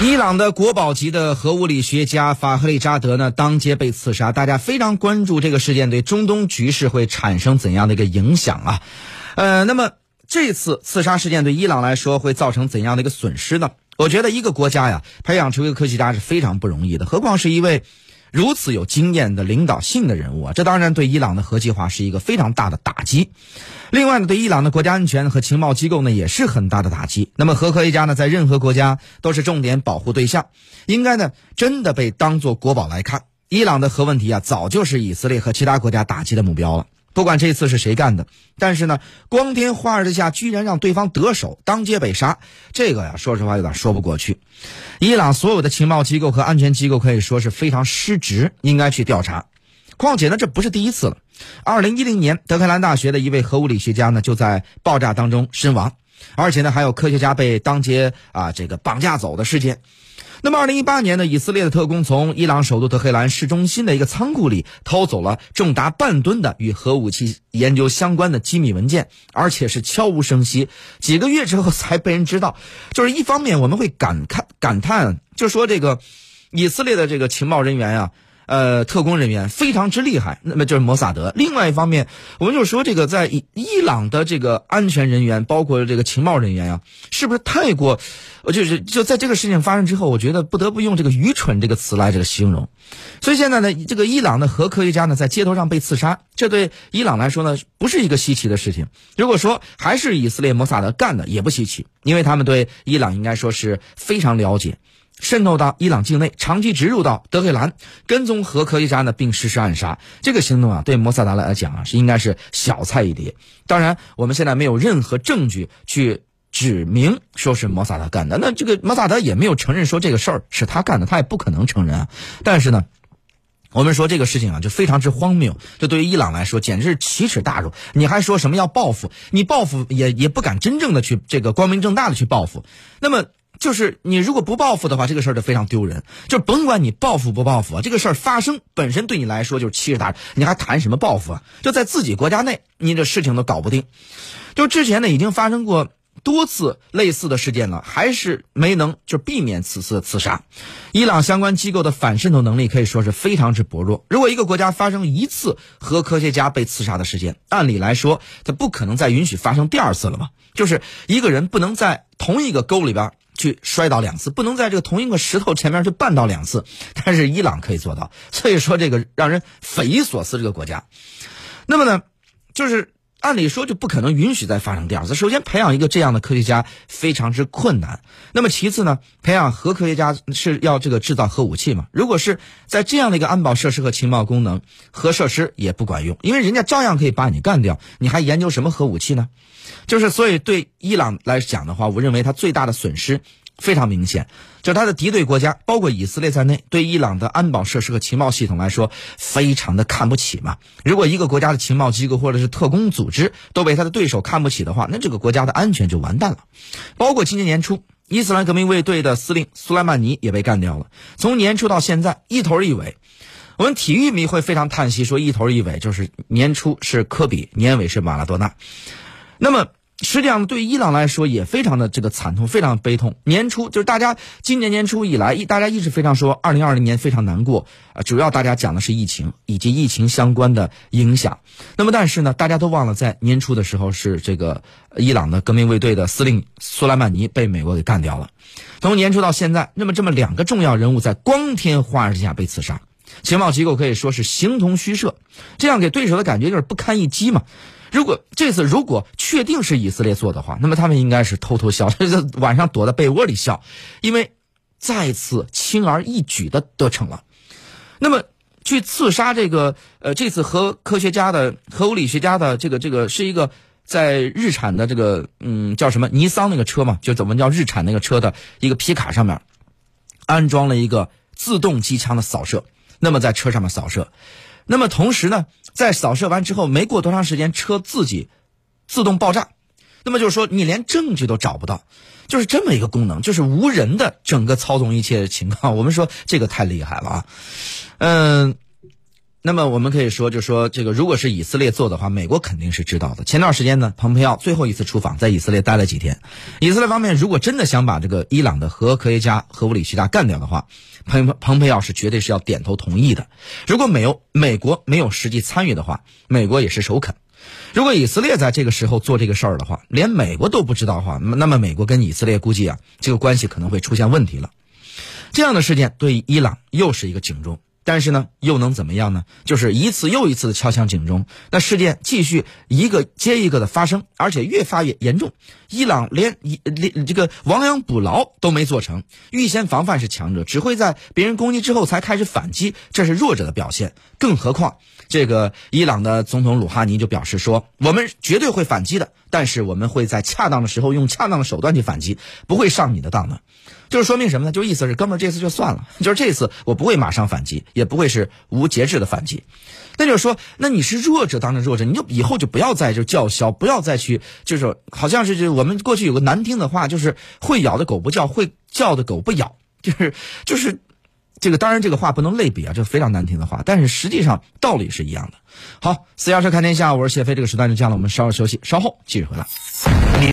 伊朗的国宝级的核物理学家法赫利扎德呢，当街被刺杀，大家非常关注这个事件对中东局势会产生怎样的一个影响啊？呃，那么这次刺杀事件对伊朗来说会造成怎样的一个损失呢？我觉得一个国家呀，培养出一个科学家是非常不容易的，何况是一位如此有经验的领导性的人物啊！这当然对伊朗的核计划是一个非常大的打击。另外呢，对伊朗的国家安全和情报机构呢，也是很大的打击。那么核科学家呢，在任何国家都是重点保护对象，应该呢，真的被当作国宝来看。伊朗的核问题啊，早就是以色列和其他国家打击的目标了。不管这次是谁干的，但是呢，光天化日之下，居然让对方得手，当街被杀，这个呀，说实话有点说不过去。伊朗所有的情报机构和安全机构可以说是非常失职，应该去调查。况且呢，这不是第一次了。二零一零年，德黑兰大学的一位核物理学家呢，就在爆炸当中身亡，而且呢，还有科学家被当街啊这个绑架走的事件。那么，二零一八年呢，以色列的特工从伊朗首都德黑兰市中心的一个仓库里偷走了重达半吨的与核武器研究相关的机密文件，而且是悄无声息，几个月之后才被人知道。就是一方面我们会感慨感叹，就说这个以色列的这个情报人员啊。呃，特工人员非常之厉害，那么就是摩萨德。另外一方面，我们就说这个在伊伊朗的这个安全人员，包括这个情报人员啊，是不是太过？就是就在这个事情发生之后，我觉得不得不用这个“愚蠢”这个词来这个形容。所以现在呢，这个伊朗的核科学家呢，在街头上被刺杀，这对伊朗来说呢，不是一个稀奇的事情。如果说还是以色列摩萨德干的，也不稀奇，因为他们对伊朗应该说是非常了解。渗透到伊朗境内，长期植入到德黑兰，跟踪核科学家呢，并实施暗杀。这个行动啊，对摩萨达来讲啊，是应该是小菜一碟。当然，我们现在没有任何证据去指明说是摩萨达干的。那这个摩萨达也没有承认说这个事儿是他干的，他也不可能承认啊。但是呢，我们说这个事情啊，就非常之荒谬。这对于伊朗来说，简直是奇耻大辱。你还说什么要报复？你报复也也不敢真正的去这个光明正大的去报复。那么。就是你如果不报复的话，这个事儿就非常丢人。就甭管你报复不报复啊，这个事儿发生本身对你来说就是欺世大，你还谈什么报复啊？就在自己国家内，你这事情都搞不定。就之前呢，已经发生过多次类似的事件了，还是没能就避免此次的刺杀。伊朗相关机构的反渗透能力可以说是非常之薄弱。如果一个国家发生一次核科学家被刺杀的事件，按理来说，它不可能再允许发生第二次了嘛？就是一个人不能在同一个沟里边。去摔倒两次，不能在这个同一个石头前面去绊倒两次，但是伊朗可以做到，所以说这个让人匪夷所思。这个国家，那么呢，就是按理说就不可能允许再发生第二次。首先，培养一个这样的科学家非常之困难。那么其次呢，培养核科学家是要这个制造核武器嘛？如果是在这样的一个安保设施和情报功能，核设施也不管用，因为人家照样可以把你干掉，你还研究什么核武器呢？就是，所以对伊朗来讲的话，我认为它最大的损失非常明显，就是它的敌对国家，包括以色列在内，对伊朗的安保设施和情报系统来说，非常的看不起嘛。如果一个国家的情报机构或者是特工组织都被他的对手看不起的话，那这个国家的安全就完蛋了。包括今年年初，伊斯兰革命卫队的司令苏莱曼尼也被干掉了。从年初到现在，一头一尾。我们体育迷会非常叹息，说一头一尾，就是年初是科比，年尾是马拉多纳。那么。实际上，对伊朗来说也非常的这个惨痛，非常悲痛。年初就是大家今年年初以来，大家一直非常说，二零二零年非常难过啊。主要大家讲的是疫情以及疫情相关的影响。那么，但是呢，大家都忘了在年初的时候是这个伊朗的革命卫队的司令苏莱曼尼被美国给干掉了。从年初到现在，那么这么两个重要人物在光天化日之下被刺杀，情报机构可以说是形同虚设，这样给对手的感觉就是不堪一击嘛。如果这次如果确定是以色列做的话，那么他们应该是偷偷笑，晚上躲在被窝里笑，因为再次轻而易举的得逞了。那么去刺杀这个呃这次核科学家的核物理学家的这个这个是一个在日产的这个嗯叫什么尼桑那个车嘛，就怎么叫日产那个车的一个皮卡上面安装了一个自动机枪的扫射，那么在车上面扫射。那么同时呢，在扫射完之后，没过多长时间，车自己自动爆炸。那么就是说，你连证据都找不到，就是这么一个功能，就是无人的整个操纵一切的情况。我们说这个太厉害了啊！嗯，那么我们可以说，就说这个，如果是以色列做的话，美国肯定是知道的。前段时间呢，蓬佩奥最后一次出访，在以色列待了几天。以色列方面如果真的想把这个伊朗的核科学家核物理学家干掉的话，蓬蓬佩奥是绝对是要点头同意的。如果没有美国没有实际参与的话，美国也是首肯。如果以色列在这个时候做这个事儿的话，连美国都不知道的话，那么美国跟以色列估计啊，这个关系可能会出现问题了。这样的事件对伊朗又是一个警钟。但是呢，又能怎么样呢？就是一次又一次的敲响警钟，那事件继续一个接一个的发生，而且越发越严重。伊朗连一连这个亡羊补牢都没做成，预先防范是强者，只会在别人攻击之后才开始反击，这是弱者的表现。更何况，这个伊朗的总统鲁哈尼就表示说：“我们绝对会反击的，但是我们会在恰当的时候用恰当的手段去反击，不会上你的当的。”就是说明什么呢？就意思是，哥们儿，这次就算了。就是这次我不会马上反击，也不会是无节制的反击。那就是说，那你是弱者当着弱者，你就以后就不要再就叫嚣，不要再去就是好像是就我们过去有个难听的话，就是会咬的狗不叫，会叫的狗不咬，就是就是这个。当然这个话不能类比啊，这非常难听的话，但是实际上道理是一样的。好，私家车看天下，我是谢飞。这个时段就这样了，我们稍事休息，稍后继续回来。